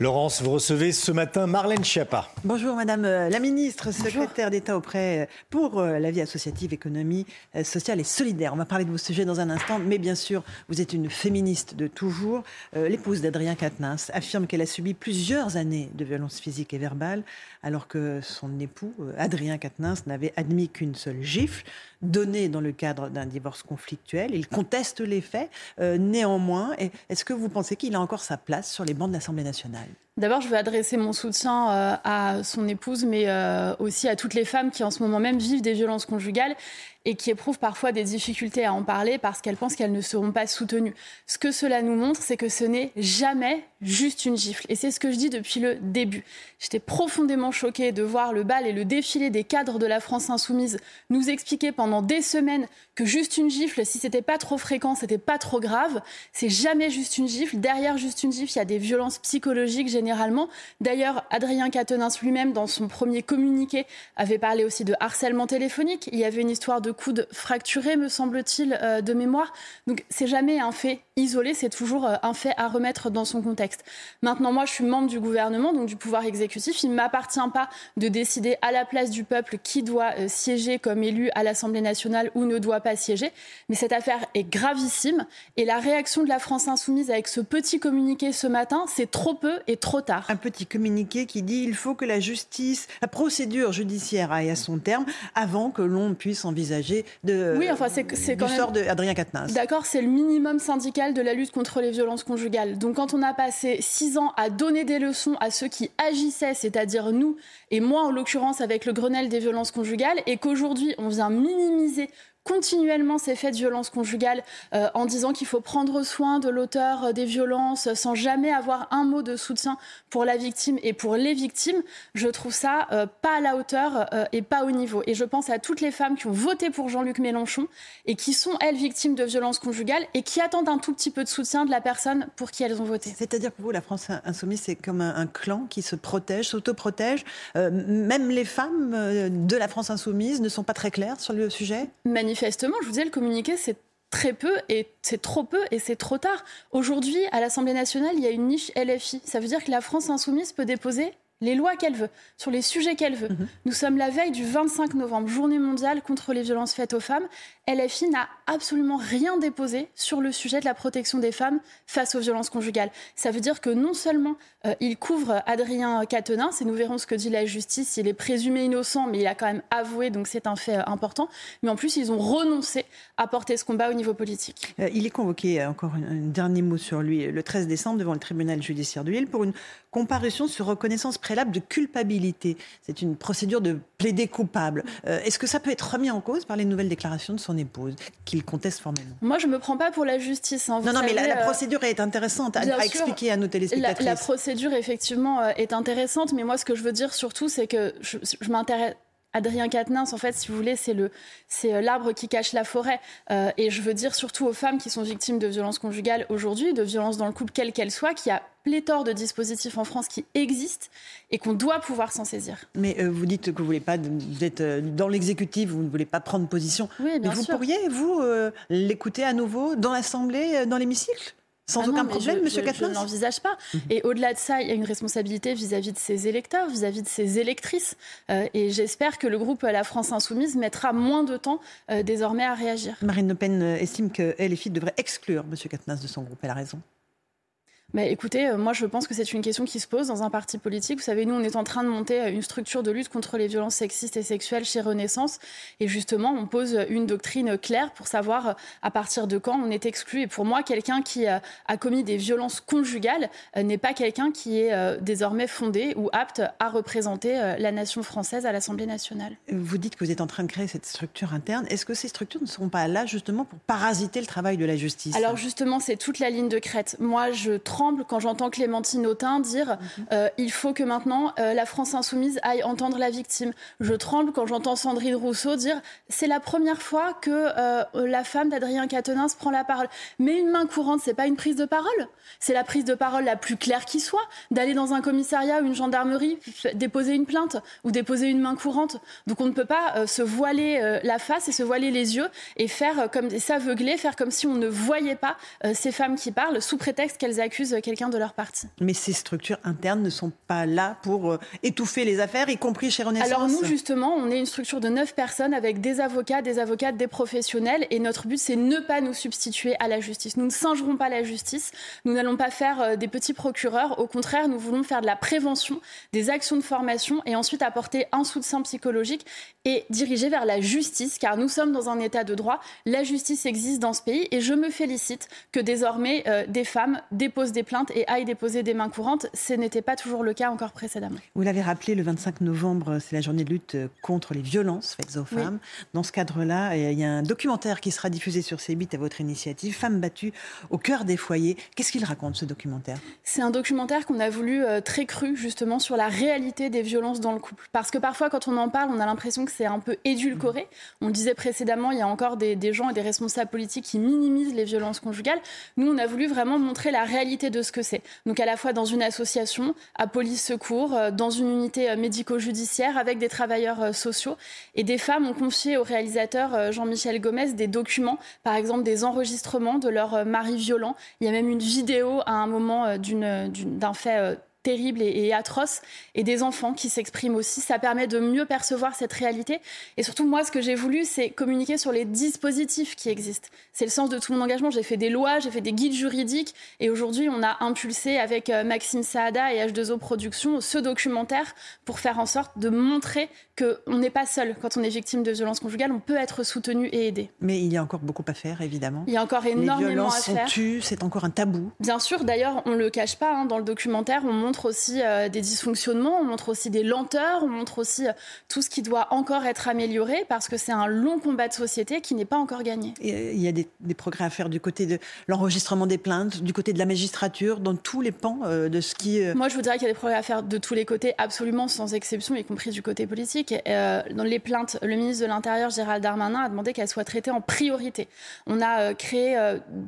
Laurence, vous recevez ce matin Marlène Schiappa. Bonjour Madame euh, la Ministre, secrétaire d'État auprès euh, pour euh, la vie associative, économie sociale et solidaire. On va parler de vos sujets dans un instant, mais bien sûr, vous êtes une féministe de toujours. L'épouse d'Adrien Quatennens affirme qu'elle a subi plusieurs années de violences physiques et verbales, alors que son époux, Adrien Quatennens, n'avait admis qu'une seule gifle donnée dans le cadre d'un divorce conflictuel. Il conteste les faits. néanmoins, est-ce que vous pensez qu'il a encore sa place sur les bancs de l'Assemblée nationale? time. D'abord, je veux adresser mon soutien euh, à son épouse, mais euh, aussi à toutes les femmes qui en ce moment même vivent des violences conjugales et qui éprouvent parfois des difficultés à en parler parce qu'elles pensent qu'elles ne seront pas soutenues. Ce que cela nous montre, c'est que ce n'est jamais juste une gifle. Et c'est ce que je dis depuis le début. J'étais profondément choquée de voir le bal et le défilé des cadres de la France insoumise nous expliquer pendant des semaines que juste une gifle, si c'était pas trop fréquent, c'était pas trop grave. C'est jamais juste une gifle. Derrière juste une gifle, il y a des violences psychologiques généralement. D'ailleurs, Adrien Quatennens lui-même, dans son premier communiqué, avait parlé aussi de harcèlement téléphonique. Il y avait une histoire de coude fracturé, me semble-t-il, euh, de mémoire. Donc, c'est jamais un fait isolé, c'est toujours euh, un fait à remettre dans son contexte. Maintenant, moi, je suis membre du gouvernement, donc du pouvoir exécutif. Il ne m'appartient pas de décider à la place du peuple qui doit euh, siéger comme élu à l'Assemblée nationale ou ne doit pas siéger. Mais cette affaire est gravissime et la réaction de la France insoumise avec ce petit communiqué ce matin, c'est trop peu et trop tard. Un petit communiqué qui dit il faut que la justice, la procédure judiciaire aille à son terme avant que l'on puisse envisager de, oui, enfin, c'est, quand du sort d'Adrien Quatennens. D'accord, c'est le minimum syndical de la lutte contre les violences conjugales. Donc quand on a passé six ans à donner des leçons à ceux qui agissaient, c'est-à-dire nous, et moi en l'occurrence avec le Grenelle des violences conjugales, et qu'aujourd'hui on vient minimiser continuellement ces faits de violence conjugale euh, en disant qu'il faut prendre soin de l'auteur euh, des violences sans jamais avoir un mot de soutien pour la victime et pour les victimes, je trouve ça euh, pas à la hauteur et pas au niveau. Et je pense à toutes les femmes qui ont voté pour Jean-Luc Mélenchon et qui sont, elles, victimes de violences conjugales et qui attendent un tout petit peu de soutien de la personne pour qui elles ont voté. C'est-à-dire que vous, la France insoumise, c'est comme un, clan qui se protège, s'autoprotège. même les femmes de la France insoumise ne sont pas très claires sur le sujet? Manifestement, je vous disais, le communiqué, c'est très peu et c'est trop peu et c'est trop tard. Aujourd'hui, à l'Assemblée nationale, il y a une niche LFI. Ça veut dire que la France insoumise peut déposer les lois qu'elle veut, sur les sujets qu'elle veut. Mhm. Nous sommes la veille du 25 novembre, journée mondiale contre les violences faites aux femmes. LFI n'a absolument rien déposé sur le sujet de la protection des femmes face aux violences conjugales. Ça veut dire que non seulement euh, il couvre Adrien Quatennens, et nous verrons ce que dit la justice, il est présumé innocent, mais il a quand même avoué, donc c'est un fait euh, important, mais en plus ils ont renoncé à porter ce combat au niveau politique. Euh, il est convoqué, encore un, dernier mot sur lui, le 13 décembre devant le tribunal judiciaire de Lille pour une comparution sur reconnaissance préalable de culpabilité. C'est une procédure de plaider coupable. Est-ce que ça peut être remis en cause par les nouvelles déclarations de son épouse, qu'il conteste formellement. Moi, je ne me prends pas pour la justice. Hein. non, non, mais la, euh, procédure est intéressante à, expliquer à nos téléspectateurs. La, procédure, effectivement, euh, est intéressante, mais moi, ce que je veux dire surtout, c'est que je, je m'intéresse Adrien Quatennens, en fait, si vous voulez, c'est le, c'est euh, l'arbre qui cache la forêt. Euh, et je veux dire surtout aux femmes qui sont victimes de violences conjugales aujourd'hui, de violences dans le couple, quelle qu'elle soit, qu'il y a pléthore de dispositifs en France qui existent et qu'on doit pouvoir s'en saisir. Mais euh, vous dites que vous voulez pas, vous êtes dans l'exécutif, vous ne voulez pas prendre position. Oui, bien Mais vous pourriez, vous, l'écouter à nouveau dans l'Assemblée, dans l'hémicycle? Sans ah aucun problème, Monsieur Je, ne l'envisage pas. Mhm. Et au-delà de ça, il y a une responsabilité vis-à-vis de ses électeurs, vis-à-vis de ses électrices. Euh, et j'espère que le groupe La France Insoumise mettra moins de temps euh, désormais à réagir. Marine Le Pen estime que LFI devrait exclure Monsieur Katnas de son groupe. Elle a raison. Bah, écoutez, euh, moi je pense que c'est une question qui se pose dans un parti politique. Vous savez, nous, on est en train de monter euh, une structure de lutte contre les violences sexistes et sexuelles chez Renaissance. Et justement, on pose une doctrine claire pour savoir euh, à partir de quand on est exclu. Et pour moi, quelqu'un qui a commis des violences conjugales n'est pas quelqu'un qui est désormais fondé ou apte à représenter la nation française à l'Assemblée nationale. Vous dites que vous êtes en train de créer cette structure interne. Est-ce que ces structures ne seront pas là justement pour parasiter le travail de la justice? Alors justement, c'est toute la ligne de crête. Moi, je quand j'entends Clémentine Autain dire mhm. euh, il faut que maintenant euh, la France insoumise aille entendre la victime. Je tremble quand j'entends Sandrine Rousseau dire c'est la première fois que euh, la femme d'Adrien Quatennens prend la parole. Mais une main courante, c'est pas une prise de parole. C'est la prise de parole la plus claire qui soit d'aller dans un commissariat ou une gendarmerie déposer une plainte ou déposer une main courante. Donc on ne peut pas se voiler la face et se voiler les yeux et faire comme s'aveugler, faire comme si on ne voyait pas ces femmes qui parlent sous prétexte qu'elles accusent quelqu'un de leur parti. Mais ces structures internes ne sont pas là pour euh, étouffer les affaires, y compris chez Renaissance Alors nous, justement, on est une structure de neuf personnes avec des avocats, des avocates, des professionnels. Et notre but, c'est ne pas nous substituer à la justice. Nous ne singerons pas la justice. Nous n'allons pas faire euh, des petits procureurs. Au contraire, nous voulons faire de la prévention, des actions de formation et ensuite apporter un soutien psychologique et diriger vers la justice, car nous sommes dans un état de droit. La justice existe dans ce pays et je me félicite que désormais euh, des femmes déposent des plaintes et aillent déposer des mains courantes. Ce n'était pas toujours le cas encore précédemment. Vous l'avez rappelé, le 25 novembre, c'est la journée de lutte contre les violences faites aux femmes. Dans ce cadre-là, il y a un documentaire qui sera diffusé sur C8 à votre initiative, Femmes battues au cœur des foyers. Qu'est-ce qu'il raconte, ce documentaire? C'est un documentaire qu'on a voulu euh, très cru, justement, sur la réalité des violences dans le couple. Parce que parfois, quand on en parle, on a l'impression que c'est un peu édulcoré. On le disait précédemment, il y a encore des, des gens et des responsables politiques qui minimisent les violences conjugales. Nous, on a voulu vraiment montrer la réalité de ce que c'est. Donc à la fois dans une association, à police secours, euh, dans une unité euh, médico-judiciaire avec des travailleurs euh, sociaux. Et des femmes ont confié au réalisateur Jean-Michel Gomez des documents, par exemple des enregistrements de leur mari violent. Il y a même une vidéo à un moment d'un fait terrible et, atroce, et des enfants qui s'expriment aussi. Ça permet de mieux percevoir cette réalité. Et surtout, moi, ce que j'ai voulu, c'est communiquer sur les dispositifs qui existent. C'est le sens de tout mon engagement. J'ai fait des lois, j'ai fait des guides juridiques, et aujourd'hui, on a impulsé avec euh, Maxime Saada et H2O Productions ce documentaire pour faire en sorte de montrer qu'on n'est pas seul quand on est victime de violences conjugales. On peut être soutenu et aidé. Mais il y a encore beaucoup à faire, évidemment. Il y a encore énormément les violences à faire. sont c'est encore un tabou. Bien sûr, d'ailleurs, on le cache pas. Hein, dans le documentaire, on montre montre aussi euh, des dysfonctionnements, on montre aussi des lenteurs, on montre aussi euh, tout ce qui doit encore être amélioré parce que c'est un long combat de société qui n'est pas encore gagné. Euh, il y a des, progrès à faire du côté de l'enregistrement des plaintes, du côté de la magistrature, dans tous les pans de ce qui... Moi, je vous dirais qu'il y a des progrès à faire de tous les côtés, absolument sans exception, y compris du côté politique. dans les plaintes, le ministre de l'Intérieur, Gérald Darmanin, a demandé qu'elles soient traitées en priorité. On a créé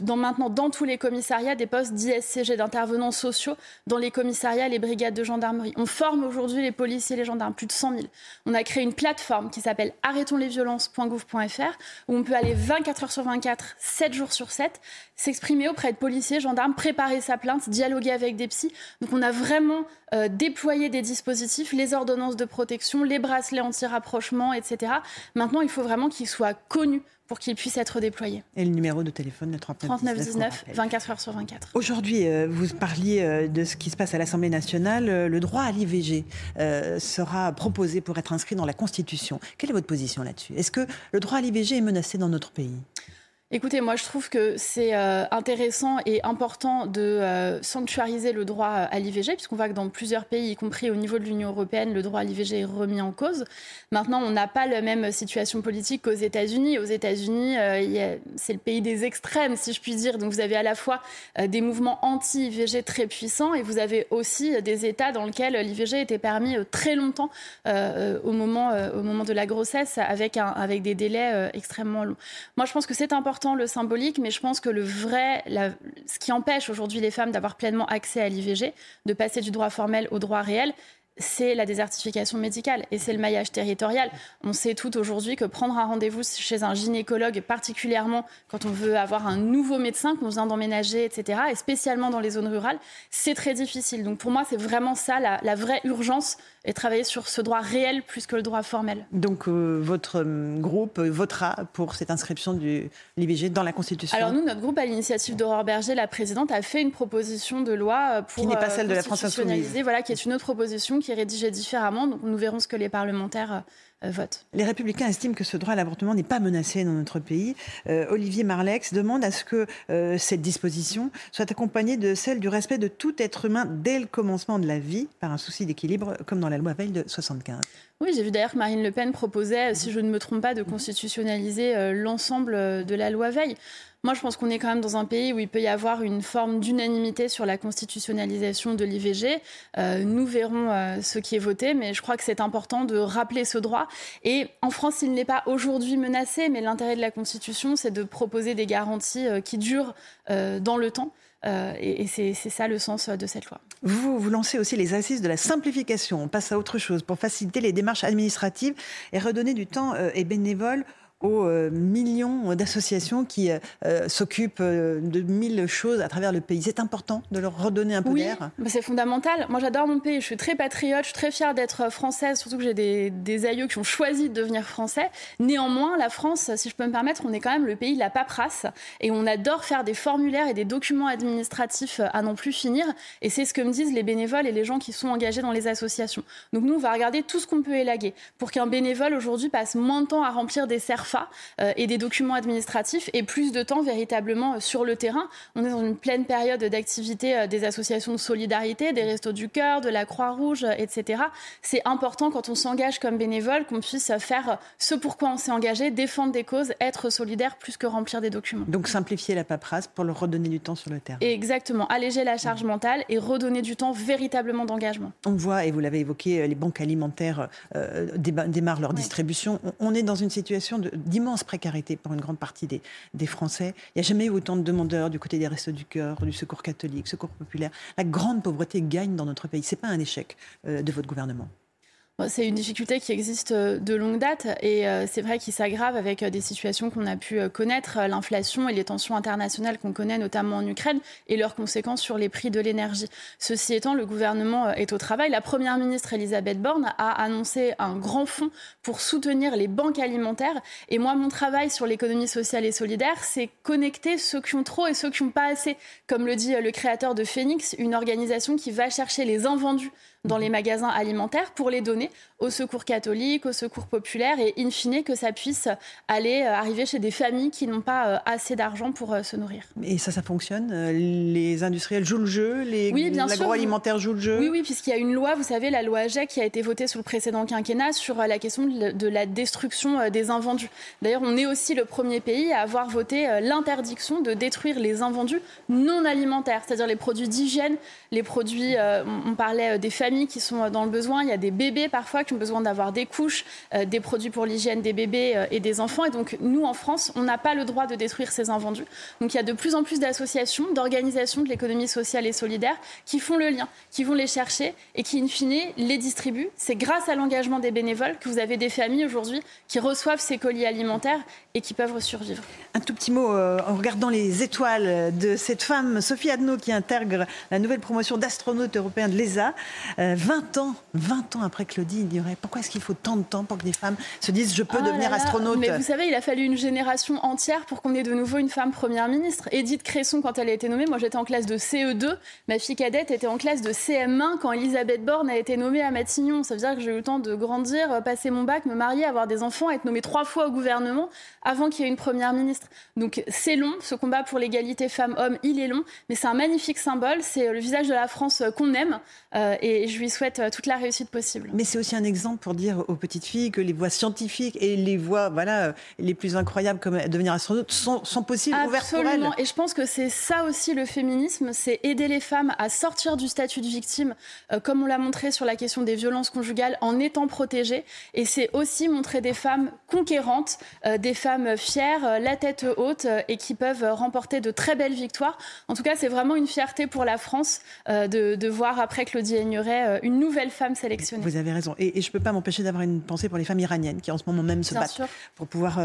dans, maintenant dans tous les commissariats des postes d'ISCG, d'intervenants sociaux dans les commissariats les brigades de gendarmerie. On forme aujourd'hui les policiers et les gendarmes, plus de 100 000. On a créé une plateforme qui s'appelle arrêtonslesviolences.gouv.fr où on peut aller 24 heures sur 24, 7 jours sur 7, s'exprimer auprès de policiers, gendarmes, préparer sa plainte, dialoguer avec des psys. Donc on a vraiment euh, déployé des dispositifs, les ordonnances de protection, les bracelets anti-rapprochement, etc. Maintenant, il faut vraiment qu'ils soient connus pour qu'il puisse être déployé. Et le numéro de téléphone, le 39 19, 24 heures sur 24. Aujourd'hui, euh, vous parliez euh, de ce qui se passe à l'Assemblée nationale. Euh, le droit à l'IVG sera proposé pour être inscrit dans la Constitution. Quelle est votre position là-dessus? Est-ce que le droit à l'IVG est menacé dans notre pays? Écoutez, moi je trouve que c'est euh, intéressant et important de euh, sanctuariser le droit à l'IVG, puisqu'on voit que dans plusieurs pays, y compris au niveau de l'Union européenne, le droit à l'IVG est remis en cause. Maintenant, on n'a pas la même situation politique qu'aux États-Unis. Aux États-Unis, euh, c'est le pays des extrêmes, si je puis dire. Donc vous avez à la fois des mouvements anti-IVG très puissants et vous avez aussi des États dans lesquels l'IVG était permis très longtemps au, moment, au moment de la grossesse, avec, un, avec des délais extrêmement longs. Moi, je pense que c'est important le symbolique, mais je pense que le vrai, ce qui empêche aujourd'hui les femmes d'avoir pleinement accès à l'IVG, de passer du droit formel au droit réel, c'est la désertification médicale et c'est le maillage territorial. On sait tout aujourd'hui que prendre un rendez-vous chez un gynécologue, particulièrement quand on veut avoir un nouveau médecin, qu'on vient d'emménager, etc., et spécialement dans les zones rurales, c'est très difficile. Donc pour moi, c'est vraiment ça la, la vraie urgence et travailler sur ce droit réel plus que le droit formel. Donc euh, votre euh, groupe votera pour cette inscription de l'IVG dans la Constitution Alors nous, notre groupe, à l'initiative d'Aurore Berger, la présidente, a fait une proposition de loi euh, pour... Qui n'est pas celle de la France Insoumise. Voilà, qui est une autre proposition qui est rédigée différemment. Donc nous verrons ce que les parlementaires euh, Les républicains estiment que ce droit à l'avortement n'est pas menacé dans notre pays. Euh, Olivier Marlex demande à ce que euh, cette disposition soit accompagnée de celle du respect de tout être humain dès le commencement de la vie, par un souci d'équilibre, comme dans la loi Veil de 75. Oui, j'ai vu d'ailleurs que Marine Le Pen proposait, si je ne me trompe pas, de constitutionnaliser l'ensemble de la loi Veil. Moi, je pense qu'on est quand même dans un pays où il peut y avoir une forme d'unanimité sur la constitutionnalisation de l'IVG. Euh, nous verrons euh, ce qui est voté, mais je crois que c'est important de rappeler ce droit. Et en France, il n'est pas aujourd'hui menacé, mais l'intérêt de la Constitution, c'est de proposer des garanties euh, qui durent dans le temps. Et, c'est ça le sens de cette loi. Vous, vous lancez aussi les assises de la simplification. On passe à autre chose pour faciliter les démarches administratives et redonner du temps et bénévoles aux euh, millions d'associations qui euh, euh, s'occupent de mille choses à travers le pays. C'est important de leur redonner un peu oui, d'air. C'est fondamental. Moi, j'adore mon pays. Je suis très patriote. Je suis très fière d'être française, surtout que j'ai des, des, aïeux qui ont choisi de devenir français. Néanmoins, la France, si je peux me permettre, on est quand même le pays de la paperasse et on adore faire des formulaires et des documents administratifs à n'en plus finir. Et c'est ce que me disent les bénévoles et les gens qui sont engagés dans les associations. Donc nous, on va regarder tout ce qu'on peut élaguer pour qu'un bénévole aujourd'hui passe moins de temps à remplir des serfs euh, et des documents administratifs et plus de temps véritablement euh, sur le terrain. On est dans une pleine période d'activité euh, des associations de solidarité, des Restos du Cœur, de la Croix-Rouge, etc. C'est important quand on s'engage comme bénévole qu'on puisse faire ce pourquoi on s'est engagé, défendre des causes, être solidaire plus que remplir des documents. Donc simplifier la paperasse pour leur redonner du temps sur le terrain. exactement, alléger la charge mentale et redonner du temps véritablement d'engagement. On voit, et vous l'avez évoqué, les banques alimentaires démarrent leur distribution. On est dans une situation de d'immense précarité pour une grande partie des, Français. Il n'y a jamais eu autant de demandeurs du côté des Restos du Cœur, du Secours catholique, Secours populaire. La grande pauvreté gagne dans notre pays. Ce n'est pas un échec euh, de votre gouvernement. C'est une difficulté qui existe euh, de longue date et euh, c'est vrai qu'il s'aggrave avec euh, des situations qu'on a pu connaître, l'inflation et les tensions internationales qu'on connaît notamment en Ukraine et leurs conséquences sur les prix de l'énergie. Ceci étant, le gouvernement est au travail. La première ministre Elisabeth Borne a annoncé un grand fonds pour soutenir les banques alimentaires. Et moi, mon travail sur l'économie sociale et solidaire, c'est connecter ceux qui ont trop et ceux qui n'ont pas assez. Comme le dit le créateur de Phoenix, une organisation qui va chercher les invendus dans les magasins alimentaires pour les donner au secours catholique, au secours populaire et in fine que ça puisse aller euh, arriver chez des familles qui n'ont pas euh, assez d'argent pour euh, se nourrir. Et ça, ça fonctionne Les industriels jouent le jeu Les oui, l'agroalimentaire joue le jeu? Oui, oui, puisqu'il y a une loi, vous savez, la loi AGEC qui a été votée sous le précédent quinquennat sur la question de la destruction des invendus. D'ailleurs, on est aussi le premier pays à avoir voté l'interdiction de détruire les invendus non alimentaires, c'est-à-dire les produits d'hygiène, les produits, on parlait des familles qui sont dans le besoin, il y a des bébés parfois qui ont besoin d'avoir des couches, euh, des produits pour l'hygiène des bébés euh, et des enfants. Et donc, nous, en France, on n'a pas le droit de détruire ces invendus. Donc, il y a de plus en plus d'associations, d'organisations de l'économie sociale et solidaire qui font le lien, qui vont les chercher et qui, in fine, les distribuent. C'est grâce à l'engagement des bénévoles que vous avez des familles aujourd'hui qui reçoivent ces colis alimentaires et qui peuvent survivre. Un tout petit mot euh, en regardant les étoiles de cette femme, Sophie Adno, qui intègre la nouvelle promotion d'astronaute européen de l'ESA. 20 ans, 20 ans après Claudie pourquoi est-ce qu'il faut tant de temps pour que des femmes se disent je peux oh devenir astronaute Mais vous savez, il a fallu une génération entière pour qu'on ait de nouveau une femme première ministre. Edith Cresson, quand elle a été nommée, moi j'étais en classe de CE2, ma fille cadette était en classe de CM1 quand Elisabeth Borne a été nommée à Matignon. Ça veut dire que j'ai eu le temps de grandir, passer mon bac, me marier, avoir des enfants, être nommée trois fois au gouvernement avant qu'il y ait une première ministre. Donc c'est long, ce combat pour l'égalité femmes-hommes, il est long, mais c'est un magnifique symbole, c'est le visage de la France qu'on aime euh, et je lui souhaite toute la réussite possible. Mais c'est aussi un exemple pour dire aux petites filles que les voies scientifiques et les voies voilà, les plus incroyables comme devenir astronaute sont, sont possibles, ouvertes pour elles. Et je pense que c'est ça aussi le féminisme, c'est aider les femmes à sortir du statut de victime, euh, comme on l'a montré sur la question des violences conjugales, en étant protégées. Et c'est aussi montrer des femmes conquérantes, euh, des femmes fières, euh, la tête haute et qui peuvent remporter de très belles victoires. En tout cas, c'est vraiment une fierté pour la France de, de, voir après Claudie Aigneret une nouvelle femme sélectionnée. Vous avez raison. Et, je ne peux pas m'empêcher d'avoir une pensée pour les femmes iraniennes qui en ce moment même se battent pour pouvoir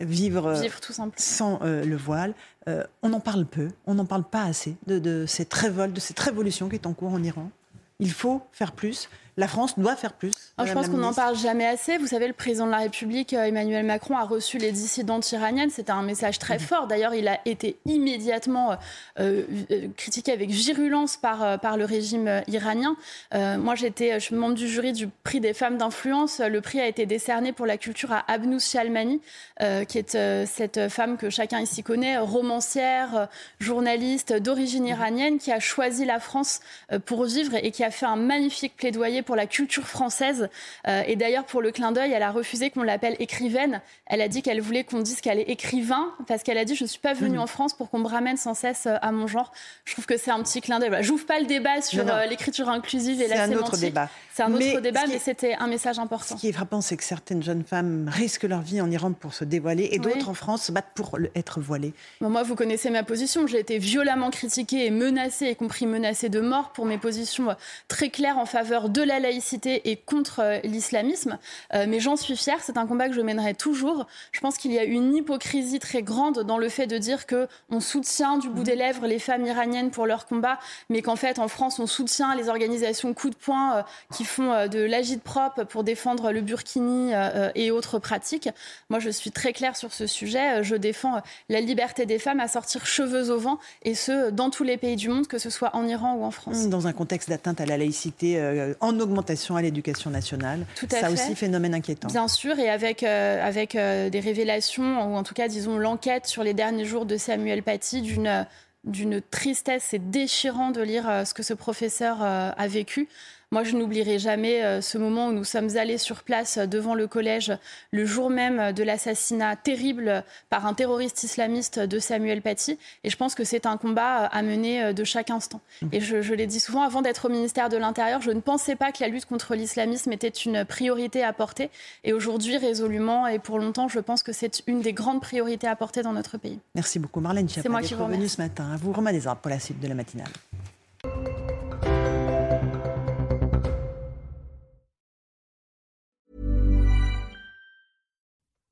vivre, vivre tout sans le voile. on en parle peu, on n'en parle pas assez de, de cette révolte, de cette révolution qui est en cours en Iran. Il faut faire plus. La France doit faire plus. je pense qu'on n'en parle jamais assez. Vous savez, le président de la République, euh, Emmanuel Macron, a reçu les dissidentes iraniennes. C'était un message très fort. D'ailleurs, il a été immédiatement euh, euh, critiqué avec virulence par, par le régime iranien. moi, j'étais, je suis membre du jury du prix des femmes d'influence. Le prix a été décerné pour la culture à Abnous Shalmani, qui est cette femme que chacun ici connaît, romancière, journaliste d'origine iranienne, qui a choisi la France pour vivre et qui a fait un magnifique plaidoyer pour la culture française. Euh, et d'ailleurs, pour le clin d'œil, elle a refusé qu'on l'appelle écrivaine. Elle a dit qu'elle voulait qu'on dise qu'elle est écrivain, parce qu'elle a dit Je ne suis pas venue mmh. en France pour qu'on me ramène sans cesse euh, à mon genre. Je trouve que c'est un petit clin d'œil. Voilà, J'ouvre pas le débat sur euh, l'écriture inclusive et la sémantique. C'est un autre débat. C'est un autre débat, mais c'était un message important. Ce qui est frappant, c'est que certaines jeunes femmes risquent leur vie en Iran pour se dévoiler et d'autres en France se battent pour être voilées. moi, vous connaissez ma position. J'ai été violemment critiquée et menacée, y compris menacée de mort pour mes positions très claires en faveur de la laïcité et contre euh, l'islamisme. Euh, mais j'en suis fière, c'est un combat que je mènerai toujours. Je pense qu'il y a une hypocrisie très grande dans le fait de dire que on soutient du bout des lèvres les femmes iraniennes pour leur combat, mais qu'en fait en France on soutient les organisations coup de poing euh, qui font de l'agite propre pour défendre le burkini et autres pratiques. Moi je suis très claire sur ce sujet. Je défends la liberté des femmes à sortir cheveux au vent et ce dans tous les pays du monde, que ce soit en Iran ou en France. Dans un contexte d'atteinte à la laïcité en augmentation à l'éducation nationale. Tout à ça aussi, phénomène inquiétant. Bien sûr, et avec, euh, avec euh, des révélations, ou en tout cas, disons, l'enquête sur les derniers jours de Samuel Paty d'une d'une tristesse et déchirant de lire euh, ce que ce professeur a vécu. Moi, je n'oublierai jamais euh, ce moment où nous sommes allés sur place euh, devant le collège le jour même de l'assassinat terrible par un terroriste islamiste de Samuel Paty. Et je pense que c'est un combat euh, à mener de chaque instant. Mmh. Et je, je l'ai dit souvent, avant d'être au ministère de l'Intérieur, je ne pensais pas que la lutte contre l'islamisme était une priorité à porter. Et aujourd'hui, résolument et pour longtemps, je pense que c'est une des grandes priorités à porter dans notre pays. Merci beaucoup, Marlène C'est moi qui vous remercie. ce matin. À vous, Romain Desarbes, pour la suite de la matinale.